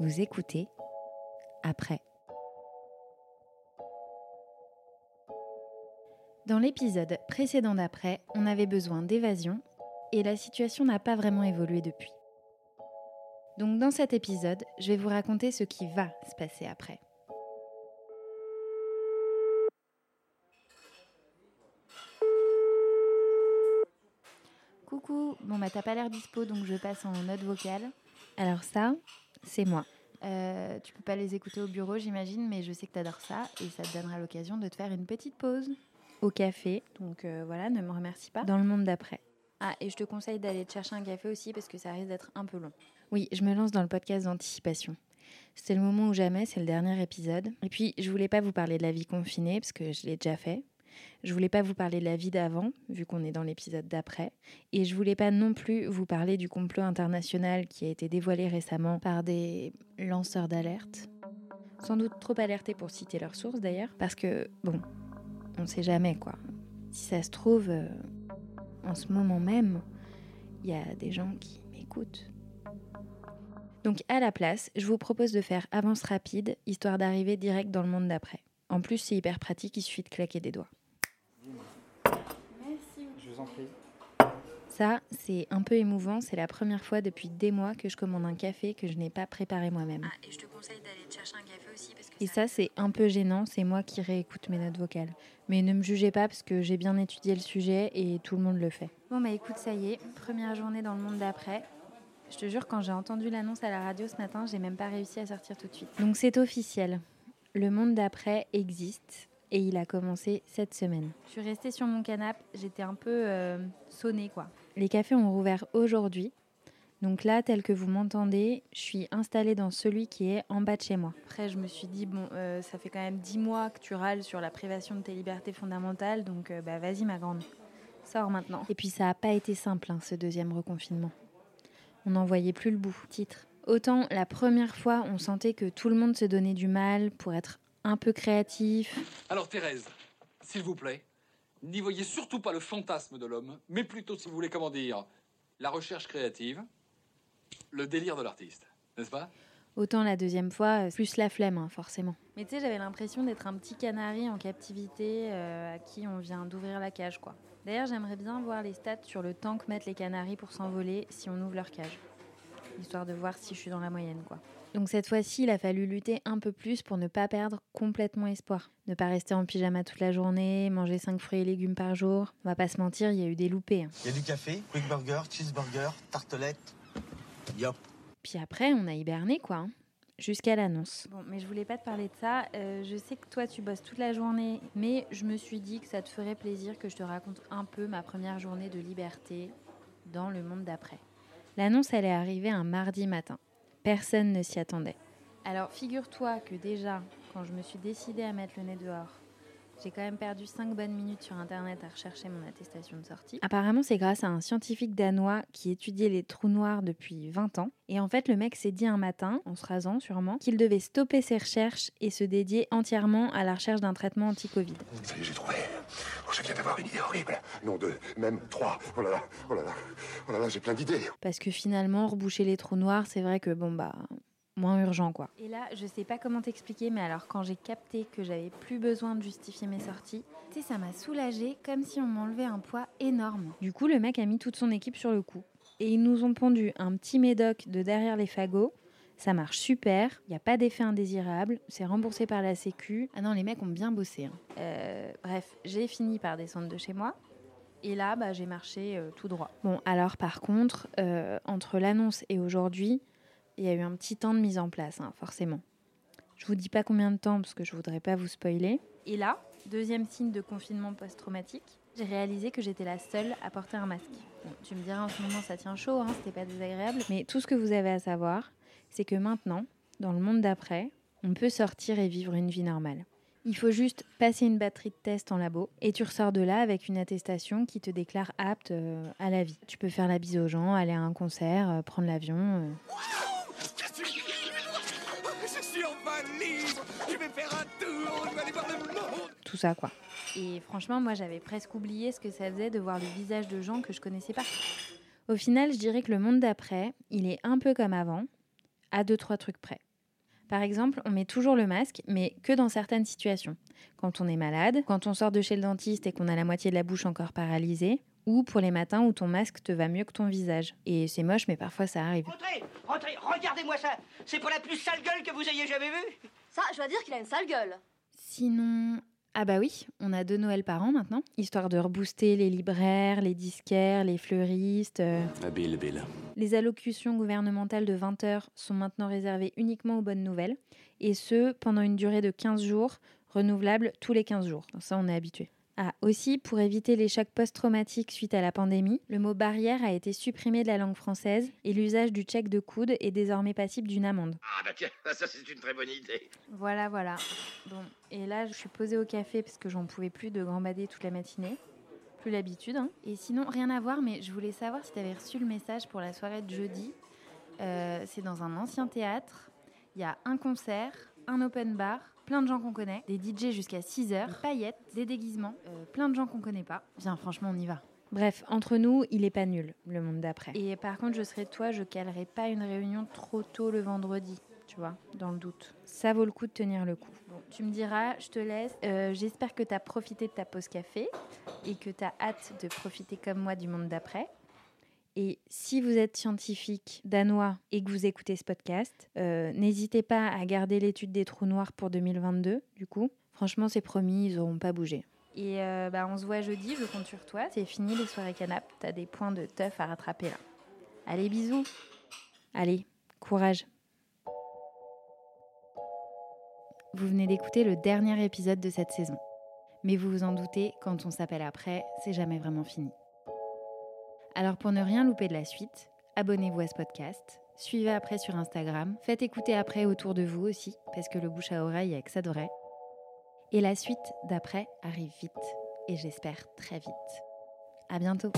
Vous écoutez après. Dans l'épisode précédent d'après, on avait besoin d'évasion et la situation n'a pas vraiment évolué depuis. Donc dans cet épisode, je vais vous raconter ce qui va se passer après. Coucou, bon bah t'as pas l'air dispo donc je passe en note vocale. Alors ça, c'est moi. Euh, tu peux pas les écouter au bureau j'imagine, mais je sais que t'adores ça et ça te donnera l'occasion de te faire une petite pause au café. Donc euh, voilà, ne me remercie pas. Dans le monde d'après. Ah, et je te conseille d'aller te chercher un café aussi parce que ça risque d'être un peu long. Oui, je me lance dans le podcast d'anticipation. C'était le moment ou jamais, c'est le dernier épisode. Et puis, je voulais pas vous parler de la vie confinée parce que je l'ai déjà fait. Je voulais pas vous parler de la vie d'avant, vu qu'on est dans l'épisode d'après. Et je voulais pas non plus vous parler du complot international qui a été dévoilé récemment par des lanceurs d'alerte. Sans doute trop alertés pour citer leurs sources d'ailleurs, parce que, bon, on sait jamais quoi. Si ça se trouve, euh, en ce moment même, il y a des gens qui m'écoutent. Donc à la place, je vous propose de faire avance rapide, histoire d'arriver direct dans le monde d'après. En plus, c'est hyper pratique, il suffit de claquer des doigts. Merci. Je vous en prie. Ça, c'est un peu émouvant. C'est la première fois depuis des mois que je commande un café que je n'ai pas préparé moi-même. Ah, et je te conseille d'aller te chercher un café aussi parce que Et ça, c'est un peu gênant. C'est moi qui réécoute mes notes vocales. Mais ne me jugez pas parce que j'ai bien étudié le sujet et tout le monde le fait. Bon, bah écoute, ça y est. Première journée dans le monde d'après. Je te jure, quand j'ai entendu l'annonce à la radio ce matin, j'ai même pas réussi à sortir tout de suite. Donc c'est officiel. Le monde d'après existe et il a commencé cette semaine. Je suis restée sur mon canapé, j'étais un peu euh, sonnée quoi. Les cafés ont rouvert aujourd'hui. Donc là, tel que vous m'entendez, je suis installée dans celui qui est en bas de chez moi. Après, je me suis dit, bon, euh, ça fait quand même dix mois que tu râles sur la privation de tes libertés fondamentales, donc euh, bah vas-y ma grande, sors maintenant. Et puis ça n'a pas été simple, hein, ce deuxième reconfinement. On n'en voyait plus le bout. Titre. Autant la première fois, on sentait que tout le monde se donnait du mal pour être un peu créatif. Alors Thérèse, s'il vous plaît, n'y voyez surtout pas le fantasme de l'homme, mais plutôt, si vous voulez, comment dire, la recherche créative, le délire de l'artiste, n'est-ce pas? Autant la deuxième fois, euh, plus la flemme, hein, forcément. Mais tu sais, j'avais l'impression d'être un petit canari en captivité euh, à qui on vient d'ouvrir la cage, quoi. D'ailleurs, j'aimerais bien voir les stats sur le temps que mettent les canaris pour s'envoler si on ouvre leur cage. Histoire de voir si je suis dans la moyenne, quoi. Donc cette fois-ci, il a fallu lutter un peu plus pour ne pas perdre complètement espoir. Ne pas rester en pyjama toute la journée, manger 5 fruits et légumes par jour. On va pas se mentir, il y a eu des loupés. hein. Il y a du café, quick burger, cheeseburger, tartelette. Yop. Puis après, on a hiberné, quoi. hein, Jusqu'à l'annonce. Bon, mais je voulais pas te parler de ça. Euh, je sais que toi, tu bosses toute la journée, mais je me suis dit que ça te ferait plaisir que je te raconte un peu ma première journée de liberté dans le monde d'après. L'annonce, elle est arrivée un mardi matin. Personne ne s'y attendait. Alors, figure-toi que déjà, quand je me suis décidée à mettre le nez dehors, j'ai quand même perdu 5 bonnes minutes sur Internet à rechercher mon attestation de sortie. Apparemment, c'est grâce à un scientifique danois qui étudiait les trous noirs depuis 20 ans. Et en fait, le mec s'est dit un matin, en se rasant sûrement, qu'il devait stopper ses recherches et se dédier entièrement à la recherche d'un traitement anti-Covid. Ça y est, j'ai trouvé. Oh, je viens d'avoir une idée horrible. Non, deux, même trois. Oh là là, oh là là, oh là là, j'ai plein d'idées. Parce que finalement, reboucher les trous noirs, c'est vrai que bon bah moins urgent quoi. Et là, je sais pas comment t'expliquer, mais alors quand j'ai capté que j'avais plus besoin de justifier mes sorties, tu sais, ça m'a soulagée comme si on m'enlevait un poids énorme. Du coup, le mec a mis toute son équipe sur le coup. Et ils nous ont pondu un petit médoc de derrière les fagots. Ça marche super, il n'y a pas d'effet indésirable, c'est remboursé par la Sécu. Ah non, les mecs ont bien bossé. hein. Euh, bref, j'ai fini par descendre de chez moi. Et là, bah, j'ai marché euh, tout droit. Bon, alors par contre, euh, entre l'annonce et aujourd'hui, il y a eu un petit temps de mise en place, hein, forcément. Je vous dis pas combien de temps parce que je voudrais pas vous spoiler. Et là, deuxième signe de confinement post-traumatique, j'ai réalisé que j'étais la seule à porter un masque. Tu me diras en ce moment ça tient chaud, hein, c'était pas désagréable. Mais tout ce que vous avez à savoir, c'est que maintenant, dans le monde d'après, on peut sortir et vivre une vie normale. Il faut juste passer une batterie de test en labo et tu ressors de là avec une attestation qui te déclare apte euh, à la vie. Tu peux faire la bise aux gens, aller à un concert, euh, prendre l'avion. Tout ça quoi. Et franchement, moi j'avais presque oublié ce que ça faisait de voir le visage de gens que je connaissais pas. Au final, je dirais que le monde d'après, il est un peu comme avant, à deux trois trucs près. Par exemple, on met toujours le masque, mais que dans certaines situations. Quand on est malade, quand on sort de chez le dentiste et qu'on a la moitié de la bouche encore paralysée, ou pour les matins où ton masque te va mieux que ton visage. Et c'est moche, mais parfois ça arrive. Rentrez, rentrez, regardez-moi ça. C'est pour la plus sale gueule que vous ayez jamais vue. Ça, je dois dire qu'il a une sale gueule. Sinon, ah bah oui, on a deux Noëls par an maintenant, histoire de rebooster les libraires, les disquaires, les fleuristes. euh. Habile, Bill. Les allocutions gouvernementales de 20 heures sont maintenant réservées uniquement aux bonnes nouvelles, et ce, pendant une durée de 15 jours, renouvelable tous les 15 jours. Ça, on est habitué. Ah, aussi, pour éviter les chocs post-traumatiques suite à la pandémie, le mot barrière a été supprimé de la langue française et l'usage du check de coude est désormais passible d'une amende. Ah bah tiens, ça c'est une très bonne idée. Voilà, voilà. Bon, et là, je suis posée au café parce que j'en pouvais plus de gambader toute la matinée. Plus l'habitude. hein. Et sinon, rien à voir, mais je voulais savoir si tu avais reçu le message pour la soirée de jeudi. Euh, c'est dans un ancien théâtre. Il y a un concert, un open bar, plein de gens qu'on connaît, des DJ jusqu'à 6 heures, des paillettes, des déguisements, euh, plein de gens qu'on connaît pas. Viens, franchement, on y va. Bref, entre nous, il est pas nul, le monde d'après. Et par contre, je serais toi, je calerai pas une réunion trop tôt le vendredi, tu vois, dans le doute. Ça vaut le coup de tenir le coup. Bon, tu me diras, je te laisse. Euh, J'espère que tu as profité de ta pause café et que tu as hâte de profiter comme moi du monde d'après. Et si vous êtes scientifique danois et que vous écoutez ce podcast, euh, n'hésitez pas à garder l'étude des trous noirs pour 2022, du coup. Franchement, c'est promis, ils n'auront pas bougé. Et euh, bah, on se voit jeudi, je compte sur toi. C'est fini les soirées canap. T'as des points de teuf à rattraper là. Allez, bisous. Allez, courage. Vous venez d'écouter le dernier épisode de cette saison. Mais vous vous en doutez, quand on s'appelle après, c'est jamais vraiment fini. Alors pour ne rien louper de la suite, abonnez-vous à ce podcast, suivez après sur Instagram, faites écouter après autour de vous aussi, parce que le bouche à oreille avec ça devrait. Et la suite d'après arrive vite, et j'espère très vite. À bientôt.